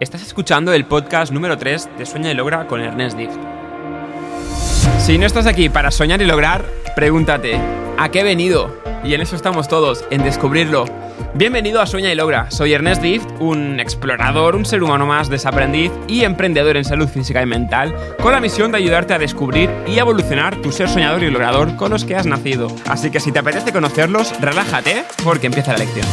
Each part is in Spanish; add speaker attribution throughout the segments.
Speaker 1: Estás escuchando el podcast número 3 de Sueña y Logra con Ernest Dift. Si no estás aquí para soñar y lograr, pregúntate, ¿a qué he venido? Y en eso estamos todos, en descubrirlo. Bienvenido a Sueña y Logra. Soy Ernest Dift, un explorador, un ser humano más, desaprendiz y emprendedor en salud física y mental, con la misión de ayudarte a descubrir y evolucionar tu ser soñador y logrador con los que has nacido. Así que si te apetece conocerlos, relájate porque empieza la lección.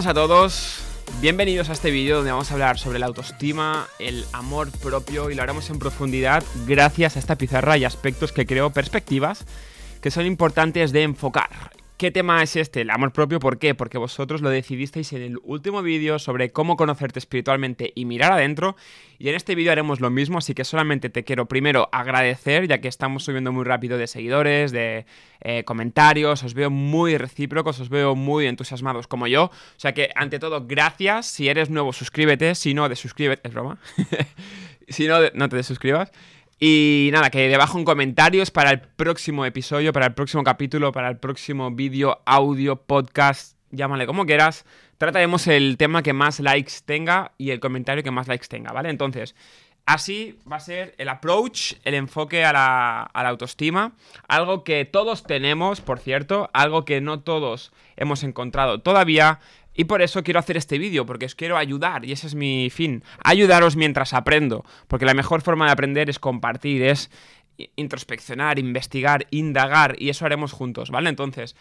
Speaker 1: Buenas a todos, bienvenidos a este vídeo donde vamos a hablar sobre la autoestima, el amor propio y lo haremos en profundidad gracias a esta pizarra y aspectos que creo perspectivas que son importantes de enfocar. ¿Qué tema es este? El amor propio, ¿por qué? Porque vosotros lo decidisteis en el último vídeo sobre cómo conocerte espiritualmente y mirar adentro. Y en este vídeo haremos lo mismo, así que solamente te quiero primero agradecer, ya que estamos subiendo muy rápido de seguidores, de eh, comentarios, os veo muy recíprocos, os veo muy entusiasmados como yo. O sea que, ante todo, gracias. Si eres nuevo, suscríbete. Si no, desuscríbete. Es broma. si no, no te desuscribas. Y nada, que debajo en comentarios para el próximo episodio, para el próximo capítulo, para el próximo vídeo, audio, podcast, llámale como quieras. Trataremos el tema que más likes tenga y el comentario que más likes tenga, ¿vale? Entonces, así va a ser el approach, el enfoque a la, a la autoestima. Algo que todos tenemos, por cierto, algo que no todos hemos encontrado todavía. Y por eso quiero hacer este vídeo, porque os quiero ayudar, y ese es mi fin, ayudaros mientras aprendo, porque la mejor forma de aprender es compartir, es introspeccionar, investigar, indagar, y eso haremos juntos, ¿vale? Entonces,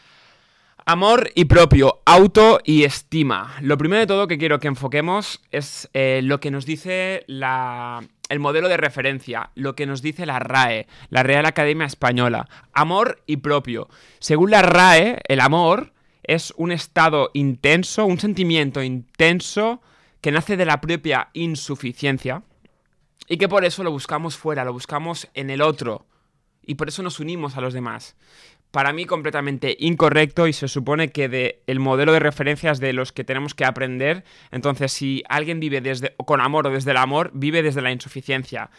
Speaker 1: amor y propio, auto y estima. Lo primero de todo que quiero que enfoquemos es eh, lo que nos dice la, el modelo de referencia, lo que nos dice la RAE, la Real Academia Española. Amor y propio. Según la RAE, el amor es un estado intenso, un sentimiento intenso que nace de la propia insuficiencia y que por eso lo buscamos fuera, lo buscamos en el otro y por eso nos unimos a los demás. Para mí completamente incorrecto y se supone que de el modelo de referencias de los que tenemos que aprender, entonces si alguien vive desde con amor o desde el amor, vive desde la insuficiencia.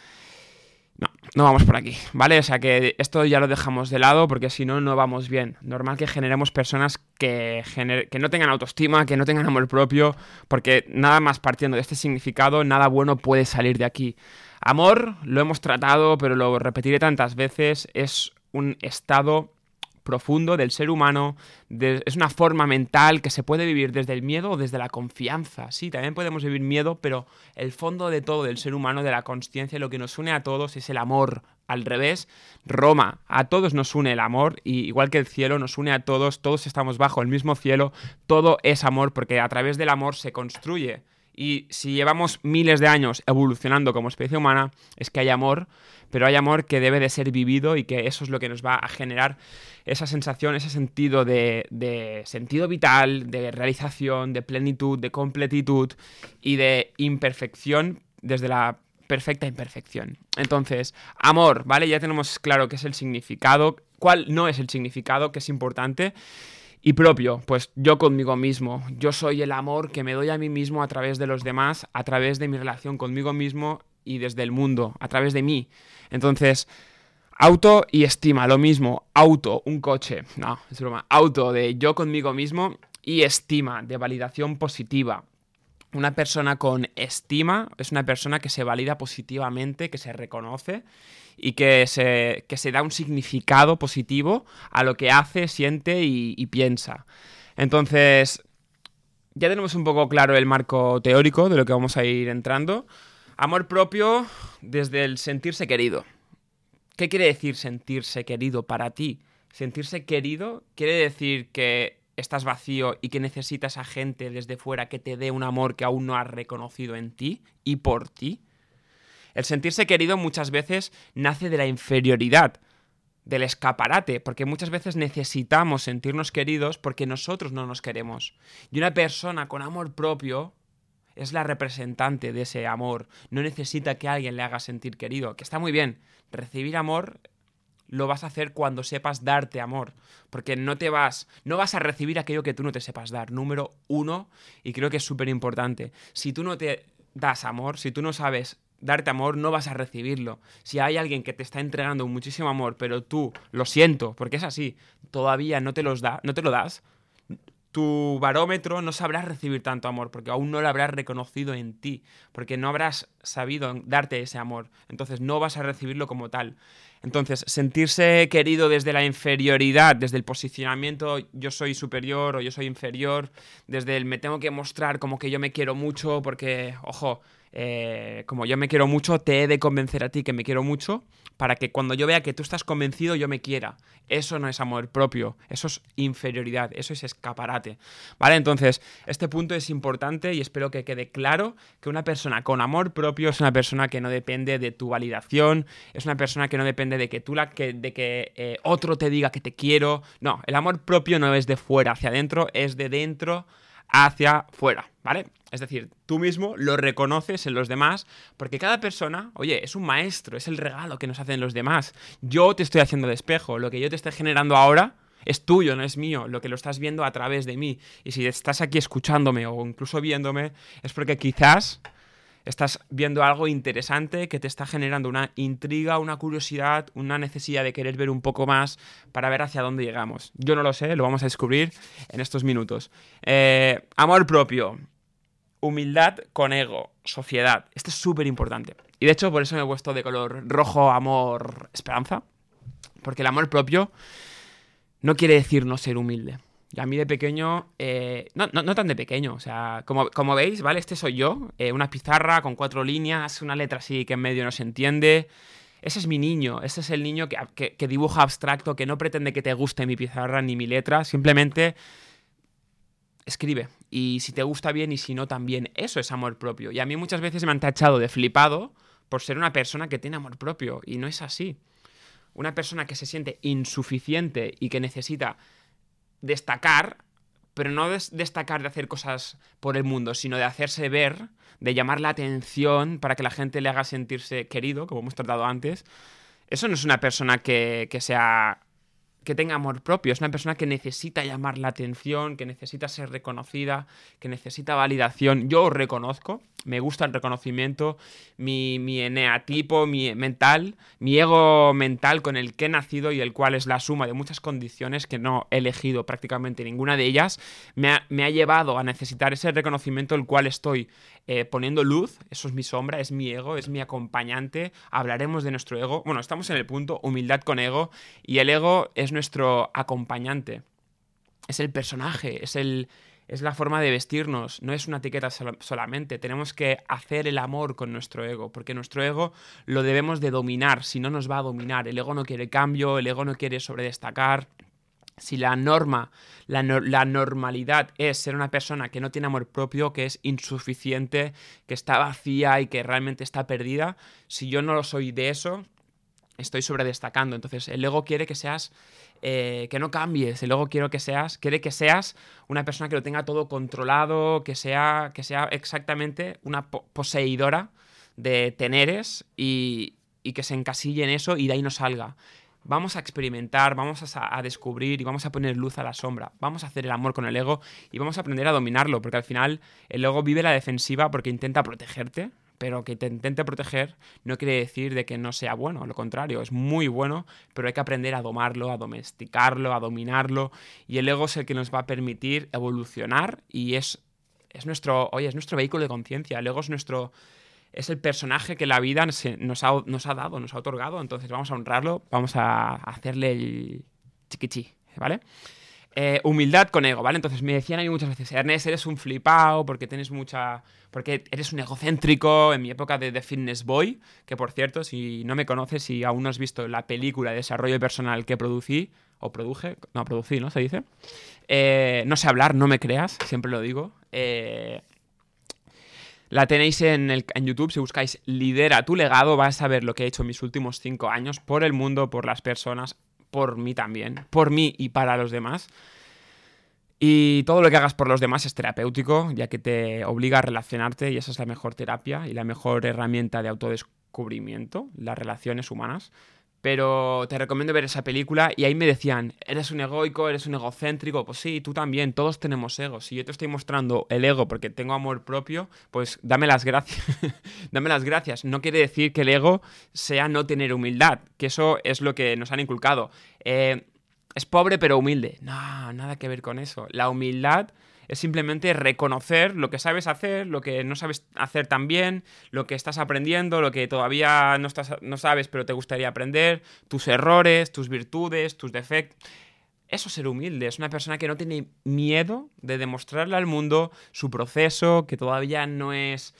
Speaker 1: No, no vamos por aquí, ¿vale? O sea que esto ya lo dejamos de lado porque si no, no vamos bien. Normal que generemos personas que, que no tengan autoestima, que no tengan amor propio, porque nada más partiendo de este significado, nada bueno puede salir de aquí. Amor, lo hemos tratado, pero lo repetiré tantas veces, es un estado profundo del ser humano, es una forma mental que se puede vivir desde el miedo o desde la confianza. Sí, también podemos vivir miedo, pero el fondo de todo del ser humano, de la consciencia, lo que nos une a todos es el amor. Al revés, Roma, a todos nos une el amor, y igual que el cielo nos une a todos, todos estamos bajo el mismo cielo, todo es amor, porque a través del amor se construye. Y si llevamos miles de años evolucionando como especie humana, es que hay amor, pero hay amor que debe de ser vivido y que eso es lo que nos va a generar esa sensación, ese sentido de, sentido vital, de realización, de plenitud, de completitud y de imperfección desde la perfecta imperfección. Entonces, amor, ¿vale? Ya tenemos claro qué es el significado, cuál no es el significado, que es importante. Y propio, pues yo conmigo mismo. Yo soy el amor que me doy a mí mismo a través de los demás, a través de mi relación conmigo mismo y desde el mundo, a través de mí. Entonces, auto y estima, lo mismo. Auto, un coche. No, es broma. Auto de yo conmigo mismo y estima, de validación positiva. Una persona con estima es una persona que se valida positivamente, que se reconoce y que se, se da un significado positivo a lo que hace, siente y, y piensa. Entonces, ya tenemos un poco claro el marco teórico de lo que vamos a ir entrando. Amor propio desde el sentirse querido. ¿Qué quiere decir sentirse querido para ti? Sentirse querido quiere decir que estás vacío y que necesitas a gente desde fuera que te dé un amor que aún no has reconocido en ti y por ti. El sentirse querido muchas veces nace de la inferioridad, del escaparate, porque muchas veces necesitamos sentirnos queridos porque nosotros no nos queremos. Y una persona con amor propio es la representante de ese amor. No necesita que alguien le haga sentir querido, que está muy bien. Recibir amor lo vas a hacer cuando sepas darte amor, porque no te vas, no vas a recibir aquello que tú no te sepas dar. Número uno, y creo que es súper importante. Si tú no te das amor, si tú no sabes darte amor, no vas a recibirlo. Si hay alguien que te está entregando muchísimo amor, pero tú, lo siento, porque es así, todavía no te, los da, no te lo das, tu barómetro no sabrás recibir tanto amor, porque aún no lo habrás reconocido en ti, porque no habrás sabido darte ese amor. Entonces no vas a recibirlo como tal. Entonces, sentirse querido desde la inferioridad, desde el posicionamiento yo soy superior o yo soy inferior, desde el me tengo que mostrar como que yo me quiero mucho, porque, ojo, eh, como yo me quiero mucho, te he de convencer a ti que me quiero mucho para que cuando yo vea que tú estás convencido yo me quiera. Eso no es amor propio, eso es inferioridad, eso es escaparate. ¿Vale? Entonces, este punto es importante y espero que quede claro que una persona con amor propio es una persona que no depende de tu validación, es una persona que no depende de que tú la que de que eh, otro te diga que te quiero. No, el amor propio no es de fuera hacia adentro, es de dentro hacia fuera, ¿vale? Es decir, tú mismo lo reconoces en los demás, porque cada persona, oye, es un maestro, es el regalo que nos hacen los demás. Yo te estoy haciendo de espejo, lo que yo te estoy generando ahora es tuyo, no es mío, lo que lo estás viendo a través de mí. Y si estás aquí escuchándome o incluso viéndome, es porque quizás estás viendo algo interesante que te está generando una intriga, una curiosidad, una necesidad de querer ver un poco más para ver hacia dónde llegamos. Yo no lo sé, lo vamos a descubrir en estos minutos. Eh, amor propio, humildad con ego, sociedad. Esto es súper importante. Y de hecho por eso me he puesto de color rojo, amor, esperanza. Porque el amor propio no quiere decir no ser humilde. A mí de pequeño, eh, no, no, tan de pequeño, o sea, como, como veis, ¿vale? Este soy yo, eh, una pizarra con cuatro líneas, una letra así que en medio no se entiende. Ese es mi niño, ese es el niño que, que, dibuja abstracto, que no pretende que te guste mi pizarra ni mi letra, simplemente escribe. Y si te gusta bien y si no también, eso es amor propio. Y a mí muchas veces me han tachado de flipado por ser una persona que tiene amor propio, y no es así. Una persona que se siente insuficiente y que necesita destacar, pero no destacar de hacer cosas por el mundo, sino de hacerse ver, de llamar la atención para que la gente le haga sentirse querido, como hemos tratado antes. Eso no es una persona que, que sea que tenga amor propio, es una persona que necesita llamar la atención, que necesita ser reconocida, que necesita validación. Yo reconozco, me gusta el reconocimiento, mi, mi eneatipo, mi mental, mi ego mental con el que he nacido y el cual es la suma de muchas condiciones que no he elegido prácticamente ninguna de ellas, me ha, me ha llevado a necesitar ese reconocimiento el cual estoy eh, poniendo luz, eso es mi sombra, es mi ego, es mi acompañante, hablaremos de nuestro ego. Bueno, estamos en el punto humildad con ego y el ego es nuestro acompañante, es el personaje, es el... Es la forma de vestirnos, no es una etiqueta solamente. Tenemos que hacer el amor con nuestro ego, porque nuestro ego lo debemos de dominar, si no nos va a dominar. El ego no quiere cambio, el ego no quiere sobredestacar, si la norma, la, normalidad es ser una persona que no tiene amor propio, que es insuficiente, que está vacía y que realmente está perdida, si yo no lo soy de eso, estoy sobredestacando. Entonces, el ego quiere que seas, eh, que no cambies, el ego quiere que seas, quiere que seas una persona que lo tenga todo controlado, que sea, que sea exactamente una poseidora de teneres y, y que se encasille en eso y de ahí no salga vamos a experimentar, vamos a, descubrir y vamos a poner luz a la sombra. Vamos a hacer el amor con el ego y vamos a aprender a dominarlo, porque al final el ego vive la defensiva porque intenta protegerte, pero que te intente proteger no quiere decir de que no sea bueno, lo contrario, es muy bueno, pero hay que aprender a domarlo, a domesticarlo, a dominarlo, y el ego es el que nos va a permitir evolucionar y es, es nuestro, oye, es nuestro vehículo de conciencia, el ego es nuestro es el personaje que la vida nos, ha, nos ha dado, nos ha otorgado, entonces vamos a honrarlo, vamos a hacerle el chiquichi, ¿vale? Eh, humildad con ego, ¿vale? Entonces me decían a mí muchas veces, Ernest, eres un flipao porque tienes mucha... porque eres un egocéntrico en mi época de The Fitness Boy, que por cierto, si no me conoces y aún no has visto la película de desarrollo personal que producí, o produje, no, producí, ¿no? Se dice. Eh, no sé hablar, no me creas, siempre lo digo. Eh, la tenéis en, en, YouTube, si buscáis Lidera tu legado, vas a ver lo que he hecho en mis últimos cinco años por el mundo, por las personas, por mí también, por mí y para los demás. Y todo lo que hagas por los demás es terapéutico, ya que te obliga a relacionarte y esa es la mejor terapia y la mejor herramienta de autodescubrimiento, las relaciones humanas. Pero te recomiendo ver esa película y ahí me decían, eres un egoico, eres un egocéntrico, pues sí, tú también, todos tenemos ego. Si yo te estoy mostrando el ego porque tengo amor propio, pues dame las gracias. dame las gracias. No quiere decir que el ego sea no tener humildad, que eso es lo que nos han inculcado. Eh, es pobre pero humilde. No, nada que ver con eso. La humildad es simplemente reconocer lo que sabes hacer, lo que no sabes hacer tan bien, lo que estás aprendiendo, lo que todavía no, estás, no sabes pero te gustaría aprender, tus errores, tus virtudes, tus defectos. Eso es ser humilde, es una persona que no tiene miedo de demostrarle al mundo su proceso, que todavía no es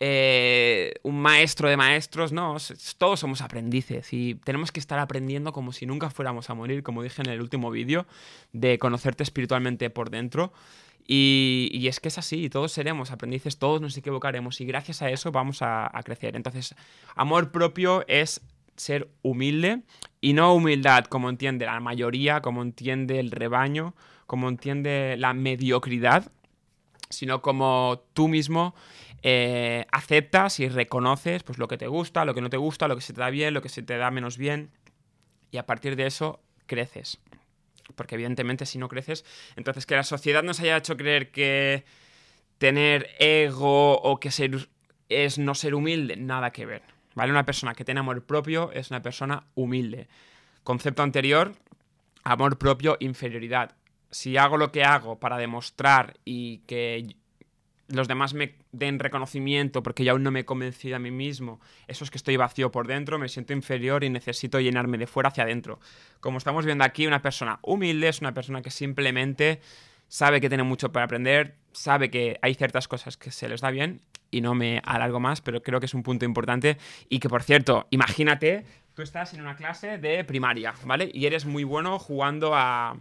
Speaker 1: eh, un maestro de maestros, no, todos somos aprendices y tenemos que estar aprendiendo como si nunca fuéramos a morir, como dije en el último vídeo, de conocerte espiritualmente por dentro. Y, es que es así, todos seremos aprendices, todos nos equivocaremos y gracias a eso vamos a, crecer. Entonces, amor propio es ser humilde y no humildad como entiende la mayoría, como entiende el rebaño, como entiende la mediocridad, sino como tú mismo eh, aceptas y reconoces pues, lo que te gusta, lo que no te gusta, lo que se te da bien, lo que se te da menos bien y a partir de eso creces porque evidentemente si no creces, entonces que la sociedad nos haya hecho creer que tener ego o que ser es no ser humilde, nada que ver. ¿Vale? Una persona que tiene amor propio es una persona humilde. Concepto anterior, amor propio, inferioridad. Si hago lo que hago para demostrar y que los demás me den reconocimiento porque yo aún no me he convencido a mí mismo, eso es que estoy vacío por dentro, me siento inferior y necesito llenarme de fuera hacia adentro. Como estamos viendo aquí, una persona humilde es una persona que simplemente sabe que tiene mucho para aprender, sabe que hay ciertas cosas que se les da bien y no me alargo más, pero creo que es un punto importante y que por cierto, imagínate, tú estás en una clase de primaria, ¿vale? Y eres muy bueno jugando a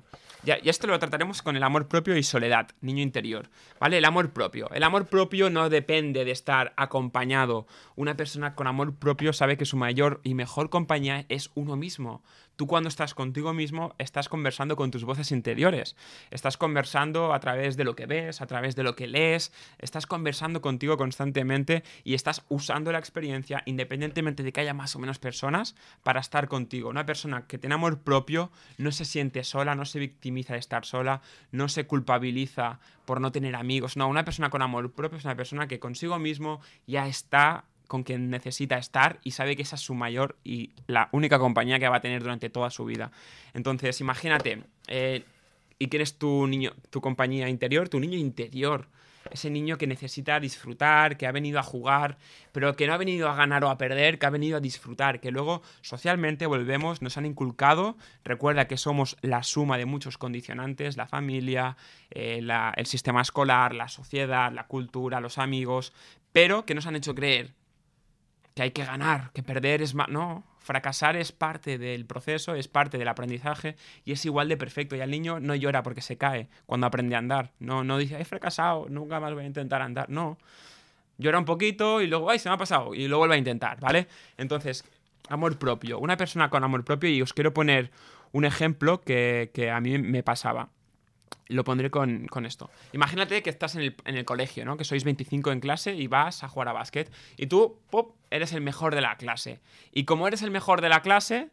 Speaker 1: ya, esto lo trataremos con el amor propio y soledad, niño interior. ¿Vale? El amor propio. El amor propio no depende de estar acompañado. Una persona con amor propio sabe que su mayor y mejor compañía es uno mismo. Tú cuando estás contigo mismo estás conversando con tus voces interiores. Estás conversando a través de lo que ves, a través de lo que lees. Estás conversando contigo constantemente y estás usando la experiencia independientemente de que haya más o menos personas para estar contigo. Una persona que tiene amor propio no se siente sola, no se victimiza de estar sola, no se culpabiliza por no tener amigos. No, una persona con amor propio es una persona que consigo mismo ya está con quien necesita estar y sabe que esa es su mayor y la única compañía que va a tener durante toda su vida. Entonces, imagínate, eh, ¿y quién es tu niño, tu compañía interior? Tu niño interior. Ese niño que necesita disfrutar, que ha venido a jugar, pero que no ha venido a ganar o a perder, que ha venido a disfrutar, que luego socialmente volvemos, nos han inculcado, recuerda que somos la suma de muchos condicionantes, la familia, eh, el sistema escolar, la sociedad, la cultura, los amigos, pero que nos han hecho creer que hay que ganar, que perder es más... No, fracasar es parte del proceso, es parte del aprendizaje y es igual de perfecto. Y el niño no llora porque se cae cuando aprende a andar. No, no dice, he fracasado, nunca más voy a intentar andar. No. Llora un poquito y luego, ay, se me ha pasado. Y luego vuelve a intentar, ¿vale? Entonces, amor propio. Una persona con amor propio, y os quiero poner un ejemplo que, que a mí me pasaba lo pondré con, esto. Imagínate que estás en el, colegio, ¿no? Que sois 25 en clase y vas a jugar a básquet. Y tú, pop, eres el mejor de la clase. Y como eres el mejor de la clase,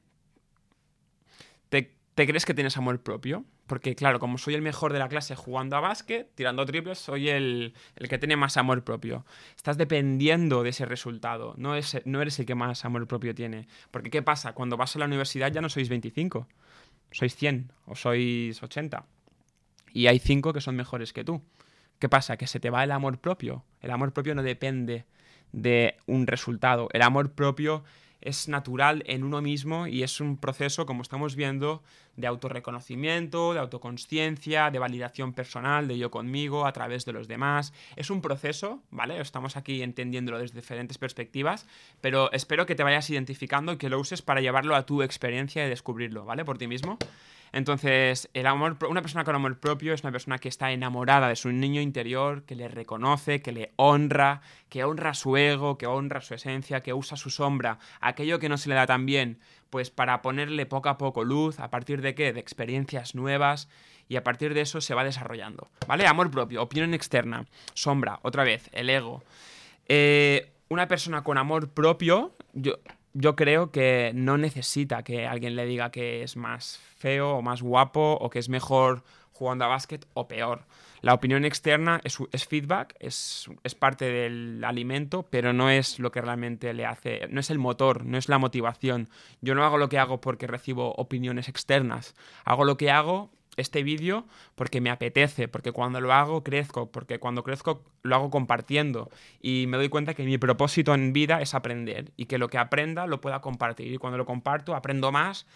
Speaker 1: te, crees que tienes amor propio. Porque, claro, como soy el mejor de la clase jugando a básquet, tirando triples, soy el, que tiene más amor propio. Estás dependiendo de ese resultado. No, es, no eres el que más amor propio tiene. Porque, ¿qué pasa? Cuando vas a la universidad ya no sois 25. Sois 100 o sois 80 y hay cinco que son mejores que tú. ¿Qué pasa? Que se te va el amor propio. El amor propio no depende de un resultado. El amor propio es natural en uno mismo y es un proceso, como estamos viendo, de autorreconocimiento, de autoconsciencia, de validación personal, de yo conmigo, a través de los demás. Es un proceso, ¿vale? Estamos aquí entendiéndolo desde diferentes perspectivas, pero espero que te vayas identificando y que lo uses para llevarlo a tu experiencia y descubrirlo, ¿vale? Por ti mismo. Entonces, el amor, una persona con amor propio es una persona que está enamorada de su niño interior, que le reconoce, que le honra, que honra su ego, que honra su esencia, que usa su sombra, aquello que no se le da tan bien, pues para ponerle poco a poco luz, a partir de qué? De experiencias nuevas y a partir de eso se va desarrollando. ¿Vale? Amor propio, opinión externa, sombra, otra vez, el ego. Eh, una persona con amor propio, yo, yo creo que no necesita que alguien le diga que es más feo o más guapo o que es mejor jugando a básquet o peor. La opinión externa es, feedback, es, es, parte del alimento, pero no es lo que realmente le hace, no es el motor, no es la motivación. Yo no hago lo que hago porque recibo opiniones externas, hago lo que hago este vídeo porque me apetece, porque cuando lo hago crezco, porque cuando crezco lo hago compartiendo. Y me doy cuenta que mi propósito en vida es aprender y que lo que aprenda lo pueda compartir. Y cuando lo comparto aprendo más,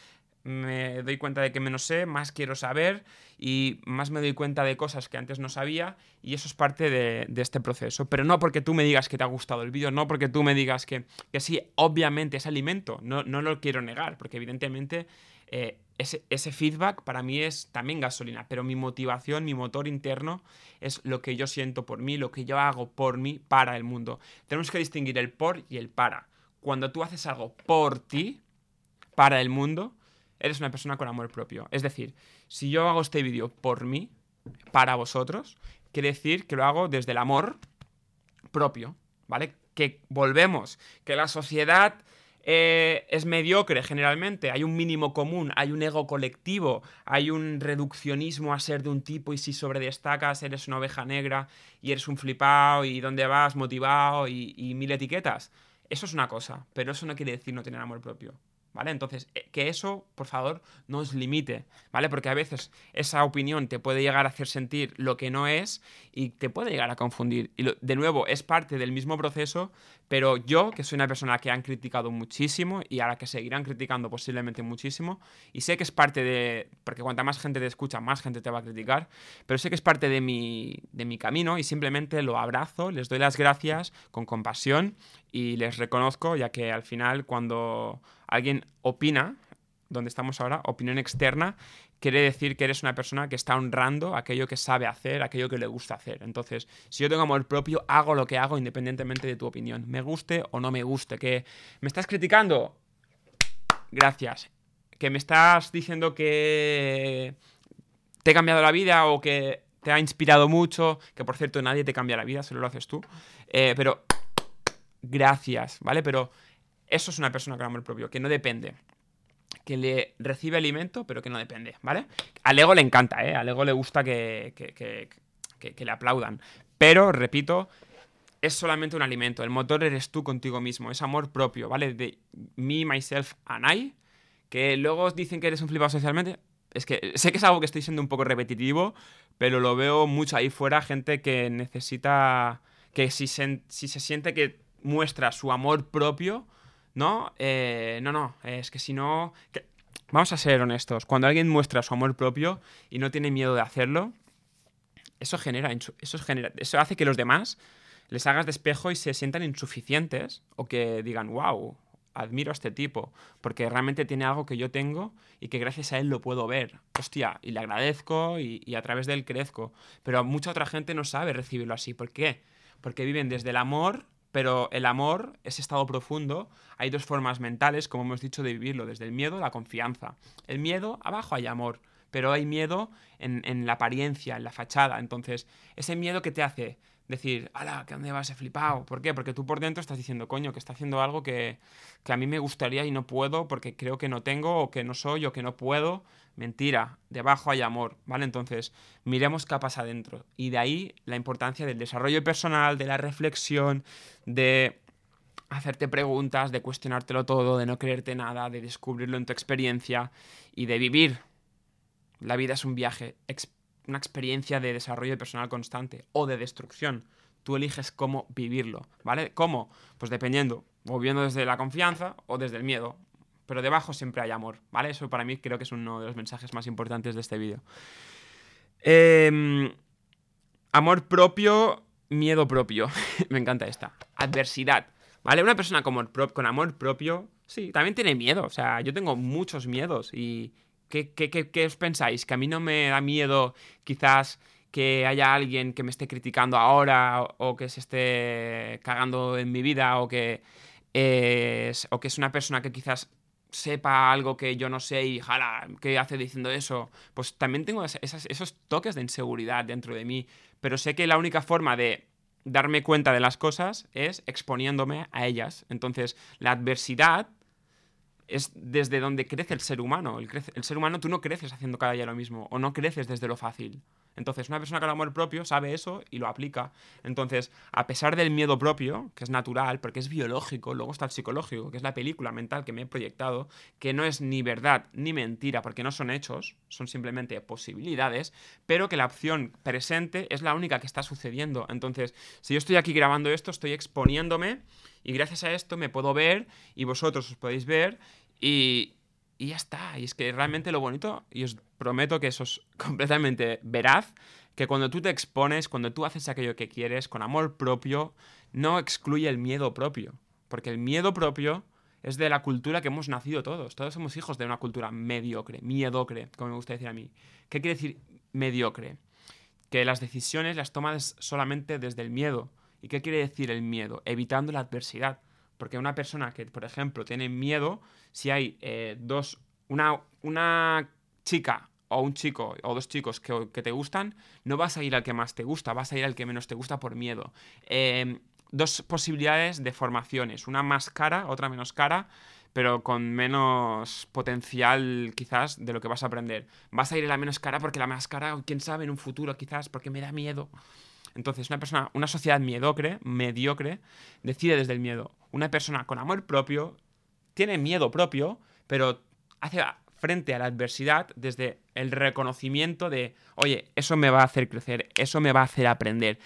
Speaker 1: me doy cuenta de que menos sé, más quiero saber y más me doy cuenta de cosas que antes no sabía. Y eso es parte de, este proceso. Pero no porque tú me digas que te ha gustado el vídeo, no porque tú me digas que, que sí, obviamente es alimento, no, no lo quiero negar, porque evidentemente eh, ese, feedback para mí es también gasolina, pero mi motivación, mi motor interno es lo que yo siento por mí, lo que yo hago por mí, para el mundo. Tenemos que distinguir el por y el para. Cuando tú haces algo por ti, para el mundo, eres una persona con amor propio. Es decir, si yo hago este vídeo por mí, para vosotros, quiere decir que lo hago desde el amor propio, ¿vale? Que volvemos, que la sociedad eh, es mediocre generalmente, hay un mínimo común, hay un ego colectivo, hay un reduccionismo a ser de un tipo y si sobredestacas eres una oveja negra y eres un flipado y dónde vas motivado y mil etiquetas. Eso es una cosa, pero eso no quiere decir no tener amor propio. ¿Vale? Entonces, eh, que eso, por favor, no os limite, ¿vale? Porque a veces esa opinión te puede llegar a hacer sentir lo que no es y te puede llegar a confundir. Y de nuevo, es parte del mismo proceso, pero yo, que soy una persona que han criticado muchísimo y a la que seguirán criticando posiblemente muchísimo, y sé que es parte de, porque cuanta más gente te escucha, más gente te va a criticar, pero sé que es parte de mi, de mi camino y simplemente lo abrazo, les doy las gracias con compasión y les reconozco, ya que al final cuando alguien opina, donde estamos ahora, opinión externa, quiere decir que eres una persona que está honrando aquello que sabe hacer, aquello que le gusta hacer. Entonces, si yo tengo amor propio, hago lo que hago independientemente de tu opinión, me guste o no me guste. Que me estás criticando, gracias. Que me estás diciendo que te he cambiado la vida o que te ha inspirado mucho, que por cierto nadie te cambia la vida, solo lo haces tú. Eh, pero gracias, ¿vale? Pero eso es una persona con amor propio, que no depende. Que le recibe alimento, pero que no depende, ¿vale? Al ego le encanta, ¿eh? Al ego le gusta que, que, le aplaudan. Pero, repito, es solamente un alimento. El motor eres tú contigo mismo. Es amor propio, ¿vale? De me, myself and I. Que luego dicen que eres un flipado socialmente. Es que sé que es algo que estoy siendo un poco repetitivo, pero lo veo mucho ahí fuera. Gente que necesita. Que si si se siente que muestra su amor propio, ¿no? Eh, no, no, es que si no... Vamos a ser honestos, cuando alguien muestra su amor propio y no tiene miedo de hacerlo, eso genera, eso genera, eso hace que los demás les hagas de espejo y se sientan insuficientes o que digan, wow, admiro a este tipo, porque realmente tiene algo que yo tengo y que gracias a él lo puedo ver. Hostia, y le agradezco y, y, a través de él crezco. Pero mucha otra gente no sabe recibirlo así. ¿Por qué? Porque viven desde el amor pero el amor, ese estado profundo, hay dos formas mentales, como hemos dicho, de vivirlo, desde el miedo la confianza. El miedo, abajo hay amor, pero hay miedo en, en la apariencia, en la fachada. Entonces, ese miedo que te hace decir, ala, ¿qué dónde vas a flipado? ¿Por qué? Porque tú por dentro estás diciendo, coño, que está haciendo algo que, que, a mí me gustaría y no puedo porque creo que no tengo o que no soy o que no puedo. Mentira, debajo hay amor, ¿vale? Entonces, miremos qué pasa adentro. Y de ahí la importancia del desarrollo personal, de la reflexión, de hacerte preguntas, de cuestionártelo todo, de no creerte nada, de descubrirlo en tu experiencia y de vivir. La vida es un viaje una experiencia de desarrollo personal constante o de destrucción. Tú eliges cómo vivirlo, ¿vale? ¿Cómo? Pues dependiendo, o viviendo desde la confianza o desde el miedo. Pero debajo siempre hay amor, ¿vale? Eso para mí creo que es uno de los mensajes más importantes de este vídeo. Em, amor propio, miedo propio. Me encanta esta. Adversidad, ¿vale? Una persona con con amor propio, sí, también tiene miedo. O sea, yo tengo muchos miedos y, ¿Qué, os pensáis? ¿Que a mí no me da miedo quizás que haya alguien que me esté criticando ahora o, que se esté cagando en mi vida o que, es, o que es una persona que quizás sepa algo que yo no sé y jala, ¿qué hace diciendo eso? Pues también tengo esos toques de inseguridad dentro de mí, pero sé que la única forma de darme cuenta de las cosas es exponiéndome a ellas. Entonces, la adversidad es desde donde crece el ser humano. El, el, ser humano tú no creces haciendo cada día lo mismo o no creces desde lo fácil. Entonces, una persona con amor propio sabe eso y lo aplica. Entonces, a pesar del miedo propio, que es natural, porque es biológico, luego está el psicológico, que es la película mental que me he proyectado, que no es ni verdad ni mentira, porque no son hechos, son simplemente posibilidades, pero que la opción presente es la única que está sucediendo. Entonces, si yo estoy aquí grabando esto, estoy exponiéndome y gracias a esto me puedo ver y vosotros os podéis ver y, y ya está. Y es que realmente lo bonito, y os prometo que eso es completamente veraz, que cuando tú te expones, cuando tú haces aquello que quieres con amor propio, no excluye el miedo propio. Porque el miedo propio es de la cultura que hemos nacido todos. Todos somos hijos de una cultura mediocre, miedocre, como me gusta decir a mí. ¿Qué quiere decir mediocre? Que las decisiones las tomas solamente desde el miedo. ¿Y qué quiere decir el miedo? Evitando la adversidad. Porque una persona que, por ejemplo, tiene miedo, si hay eh, dos, una, una chica o un chico o dos chicos que, te gustan, no vas a ir al que más te gusta, vas a ir al que menos te gusta por miedo. Em, dos posibilidades de formaciones, una más cara, otra menos cara, pero con menos potencial quizás de lo que vas a aprender. Vas a ir a la menos cara porque la más cara, quién sabe, en un futuro quizás, porque me da miedo. Entonces, una persona, una sociedad mediocre, mediocre, decide desde el miedo. Una persona con amor propio tiene miedo propio, pero hace frente a la adversidad desde el reconocimiento de, oye, eso me va a hacer crecer, eso me va a hacer aprender.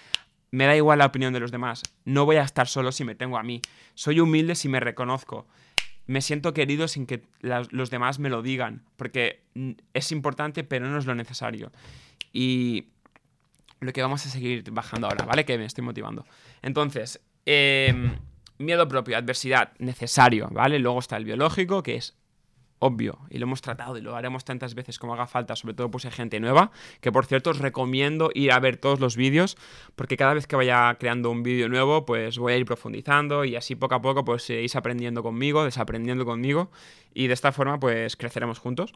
Speaker 1: Me da igual la opinión de los demás. No voy a estar solo si me tengo a mí. Soy humilde si me reconozco. Me siento querido sin que los demás me lo digan, porque es importante, pero no es lo necesario. Y lo que vamos a seguir bajando ahora, ¿vale? Que me estoy motivando. Entonces, em, miedo propio, adversidad, necesario, ¿vale? Luego está el biológico, que es obvio, y lo hemos tratado y lo haremos tantas veces como haga falta, sobre todo pues hay gente nueva, que por cierto os recomiendo ir a ver todos los vídeos, porque cada vez que vaya creando un vídeo nuevo, pues voy a ir profundizando y así poco a poco pues iréis aprendiendo conmigo, desaprendiendo conmigo, y de esta forma pues creceremos juntos.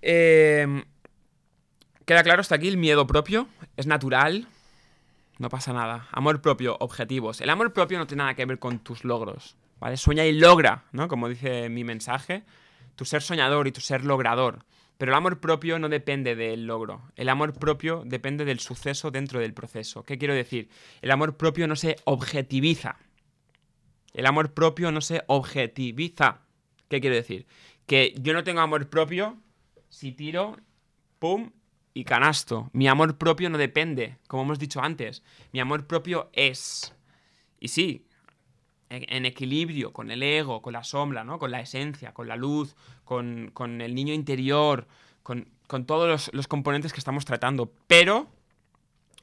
Speaker 1: Eh, Queda claro hasta aquí el miedo propio, es natural, no pasa nada. Amor propio, objetivos. El amor propio no tiene nada que ver con tus logros, ¿vale? Sueña y logra, ¿no? Como dice mi mensaje, tu ser soñador y tu ser logrador. Pero el amor propio no depende del logro. El amor propio depende del suceso dentro del proceso. ¿Qué quiero decir? El amor propio no se objetiviza. El amor propio no se objetiviza. ¿Qué quiero decir? Que yo no tengo amor propio si tiro, pum, y canasto. Mi amor propio no depende, como hemos dicho antes. Mi amor propio es. Y sí, en equilibrio con el ego, con la sombra, ¿no? con la esencia, con la luz, con, el niño interior, con, todos los, los, componentes que estamos tratando. Pero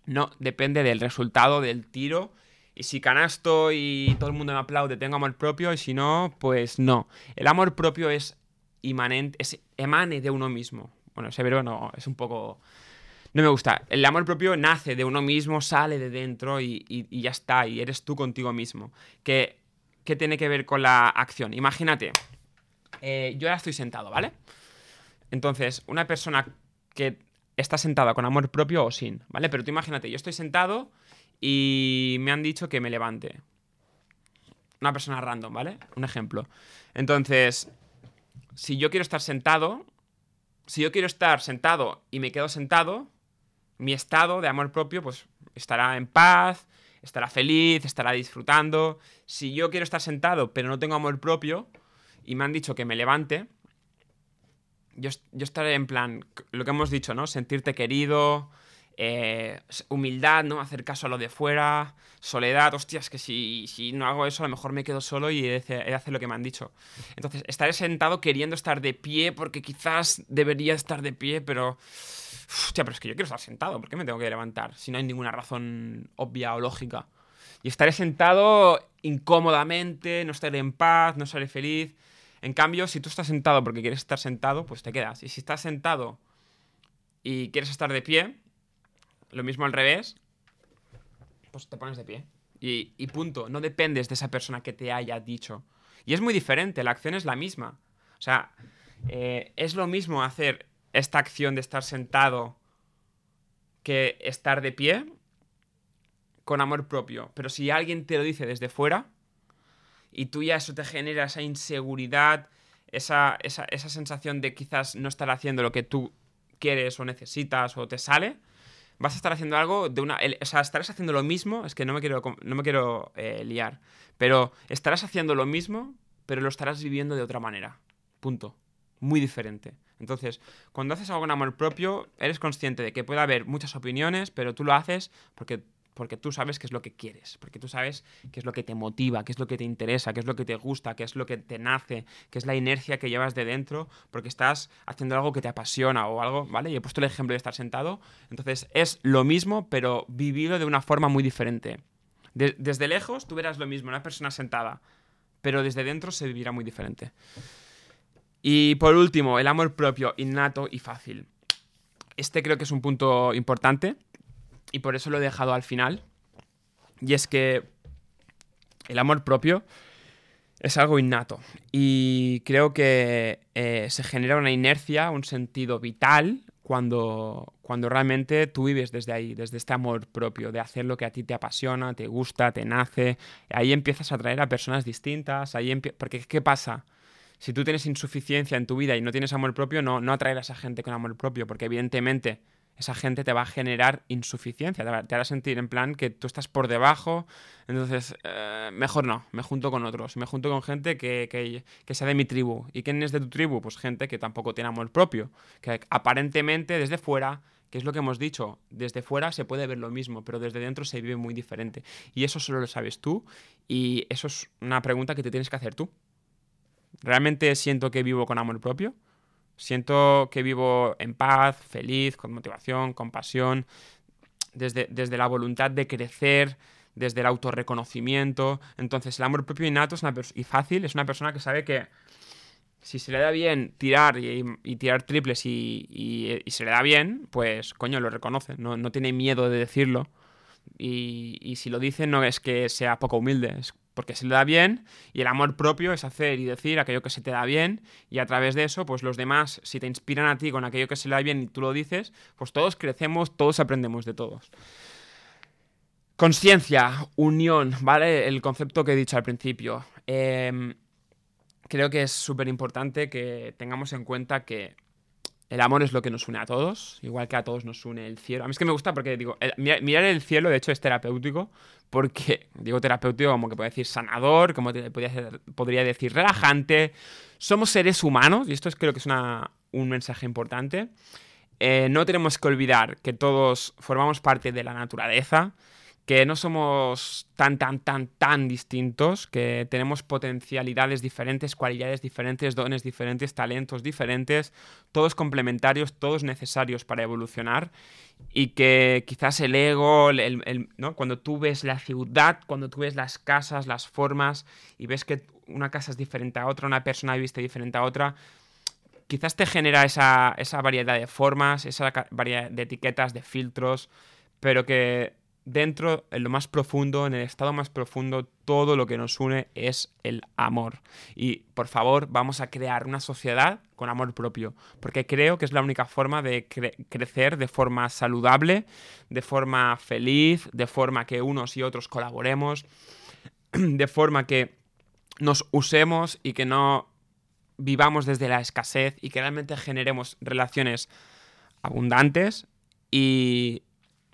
Speaker 1: no depende del resultado del tiro. Y si canasto y todo el mundo me aplaude, tengo amor propio. Y si no, pues no. El amor propio es inmanente, es emane de uno mismo. Bueno, ese verbo no, es un poco... No me gusta. El amor propio nace de uno mismo, sale de dentro y, ya está, y eres tú contigo mismo. ¿Qué, tiene que ver con la acción? Imagínate, eh, yo ahora estoy sentado, ¿vale? Entonces, una persona que está sentada con amor propio o sin, ¿vale? Pero tú imagínate, yo estoy sentado y me han dicho que me levante. Una persona random, ¿vale? Un ejemplo. Entonces, si yo quiero estar sentado, si yo quiero estar sentado y me quedo sentado, mi estado de amor propio pues estará en paz, estará feliz, estará disfrutando. Si yo quiero estar sentado pero no tengo amor propio y me han dicho que me levante, yo, yo estaré en plan, lo que hemos dicho, ¿no? Sentirte querido, eh, humildad, ¿no? Hacer caso a lo de fuera, soledad, hostias, que si, si no hago eso a lo mejor me quedo solo y he de, hacer lo que me han dicho. Entonces, estaré sentado queriendo estar de pie porque quizás debería estar de pie, pero... Hostia, pero es que yo quiero estar sentado, ¿por qué me tengo que levantar? Si no hay ninguna razón obvia o lógica. Y estaré sentado incómodamente, no estaré en paz, no estaré feliz. En cambio, si tú estás sentado porque quieres estar sentado, pues te quedas. Y si estás sentado y quieres estar de pie, lo mismo al revés, pues te pones de pie. Y, punto. No dependes de esa persona que te haya dicho. Y es muy diferente, la acción es la misma. O sea, eh, es lo mismo hacer esta acción de estar sentado que estar de pie con amor propio. Pero si alguien te lo dice desde fuera y tú ya eso te genera esa inseguridad, esa, esa, esa sensación de quizás no estar haciendo lo que tú quieres o necesitas o te sale, vas a estar haciendo algo de una... o sea, estarás haciendo lo mismo, es que no me quiero, no me quiero eh, liar, pero estarás haciendo lo mismo, pero lo estarás viviendo de otra manera. Punto. Muy diferente. Entonces, cuando haces algo con amor propio, eres consciente de que puede haber muchas opiniones, pero tú lo haces porque porque tú sabes qué es lo que quieres, porque tú sabes qué es lo que te motiva, qué es lo que te interesa, qué es lo que te gusta, qué es lo que te nace, qué es la inercia que llevas de dentro, porque estás haciendo algo que te apasiona o algo, ¿vale? Y he puesto el ejemplo de estar sentado. Entonces es lo mismo, pero vivido de una forma muy diferente. desde lejos tú verás lo mismo, una persona sentada, pero desde dentro se vivirá muy diferente. Y por último, el amor propio, innato y fácil. Este creo que es un punto importante y por eso lo he dejado al final. Y es que el amor propio es algo innato y creo que eh, se genera una inercia, un sentido vital cuando, cuando realmente tú vives desde ahí, desde este amor propio, de hacer lo que a ti te apasiona, te gusta, te nace. Ahí empiezas a atraer a personas distintas, ahí porque ¿qué pasa? Si tú tienes insuficiencia en tu vida y no tienes amor propio, no, no atraerás a gente con amor propio, porque evidentemente esa gente te va a generar insuficiencia, te, hará sentir en plan que tú estás por debajo, entonces eh, mejor no, me junto con otros, me junto con gente que, que, sea de mi tribu. ¿Y quién es de tu tribu? Pues gente que tampoco tiene amor propio, que aparentemente desde fuera que es lo que hemos dicho, desde fuera se puede ver lo mismo, pero desde dentro se vive muy diferente. Y eso solo lo sabes tú y eso es una pregunta que te tienes que hacer tú. ¿Realmente siento que vivo con amor propio? Siento que vivo en paz, feliz, con motivación, con pasión, desde, desde la voluntad de crecer, desde el autorreconocimiento. Entonces, el amor propio innato es una y fácil es una persona que sabe que si se le da bien tirar y, tirar triples y, se le da bien, pues coño, lo reconoce, no, no tiene miedo de decirlo. Y, y, si lo dice no es que sea poco humilde, porque se le da bien y el amor propio es hacer y decir aquello que se te da bien y a través de eso, pues los demás, si te inspiran a ti con aquello que se le da bien y tú lo dices, pues todos crecemos, todos aprendemos de todos. Conciencia, unión, ¿vale? El concepto que he dicho al principio. Em, creo que es súper importante que tengamos en cuenta que el amor es lo que nos une a todos, igual que a todos nos une el cielo. A mí es que me gusta porque, digo, mirar el cielo, de hecho, es terapéutico, porque, digo terapéutico como que puede decir sanador, como podría, decir relajante. Somos seres humanos, y esto es, creo que es un mensaje importante. Eh, no tenemos que olvidar que todos formamos parte de la naturaleza, que no somos tan, tan, tan, tan distintos, que tenemos potencialidades diferentes, cualidades diferentes, dones diferentes, talentos diferentes, todos complementarios, todos necesarios para evolucionar y que quizás el ego, ¿no? cuando tú ves la ciudad, cuando tú ves las casas, las formas y ves que una casa es diferente a otra, una persona viste diferente a otra, quizás te genera esa, esa variedad de formas, esa variedad de etiquetas, de filtros, pero que dentro, en lo más profundo, en el estado más profundo, todo lo que nos une es el amor. Y por favor, vamos a crear una sociedad con amor propio, porque creo que es la única forma de crecer de forma saludable, de forma feliz, de forma que unos y otros colaboremos, de forma que nos usemos y que no vivamos desde la escasez y que realmente generemos relaciones abundantes y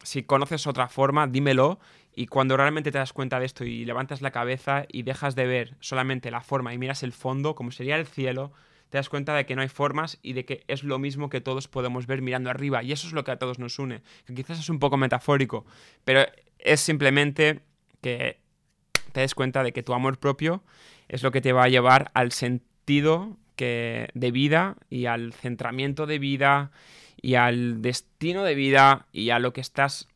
Speaker 1: si conoces otra forma, dímelo. Y cuando realmente te das cuenta de esto y levantas la cabeza y dejas de ver solamente la forma y miras el fondo, como sería el cielo, te das cuenta de que no hay formas y de que es lo mismo que todos podemos ver mirando arriba. Y eso es lo que a todos nos une. Que quizás es un poco metafórico, pero es simplemente que te des cuenta de que tu amor propio es lo que te va a llevar al sentido que, de vida y al centramiento de vida y al destino de vida y a lo que estás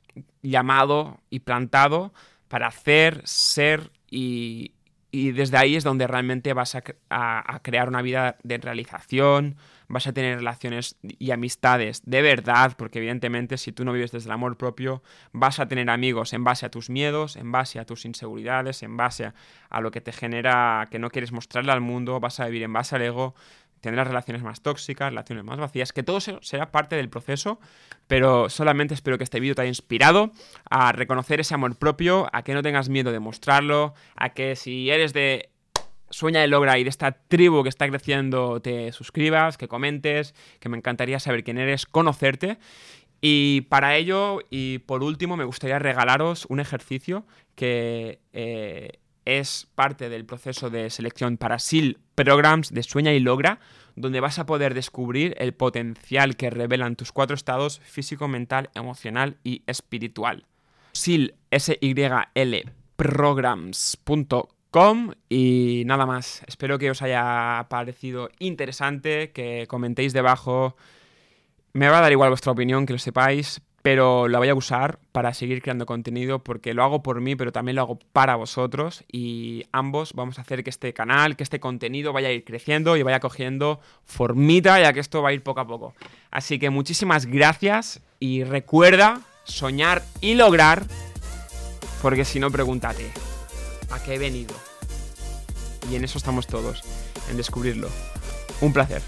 Speaker 1: llamado y plantado para hacer, ser y, desde ahí es donde realmente vas a, a, crear una vida de realización, vas a tener relaciones y amistades de verdad, porque evidentemente si tú no vives desde el amor propio, vas a tener amigos en base a tus miedos, en base a tus inseguridades, en base a lo que te genera que no quieres mostrarle al mundo, vas a vivir en base al ego, tendrás relaciones más tóxicas, relaciones más vacías, que todo será parte del proceso, pero solamente espero que este vídeo te haya inspirado a reconocer ese amor propio, a que no tengas miedo de mostrarlo, a que si eres de Sueña y Logra y de esta tribu que está creciendo te suscribas, que comentes, que me encantaría saber quién eres, conocerte. Y para ello, y por último, me gustaría regalaros un ejercicio que eh, es parte del proceso de selección para SEAL Programs de Sueña y Logra, donde vas a poder descubrir el potencial que revelan tus cuatro estados físico, mental, emocional y espiritual. SEAL, S-Y-L, programs.com y nada más. Espero que os haya parecido interesante, que comentéis debajo. Me va a dar igual vuestra opinión, que lo sepáis, pero la voy a usar para seguir creando contenido porque lo hago por mí, pero también lo hago para vosotros y ambos vamos a hacer que este canal, que este contenido vaya a ir creciendo y vaya cogiendo formita, ya que esto va a ir poco a poco. Así que muchísimas gracias y recuerda soñar y lograr, porque si no, pregúntate, ¿a qué he venido? Y en eso estamos todos, en descubrirlo. Un placer.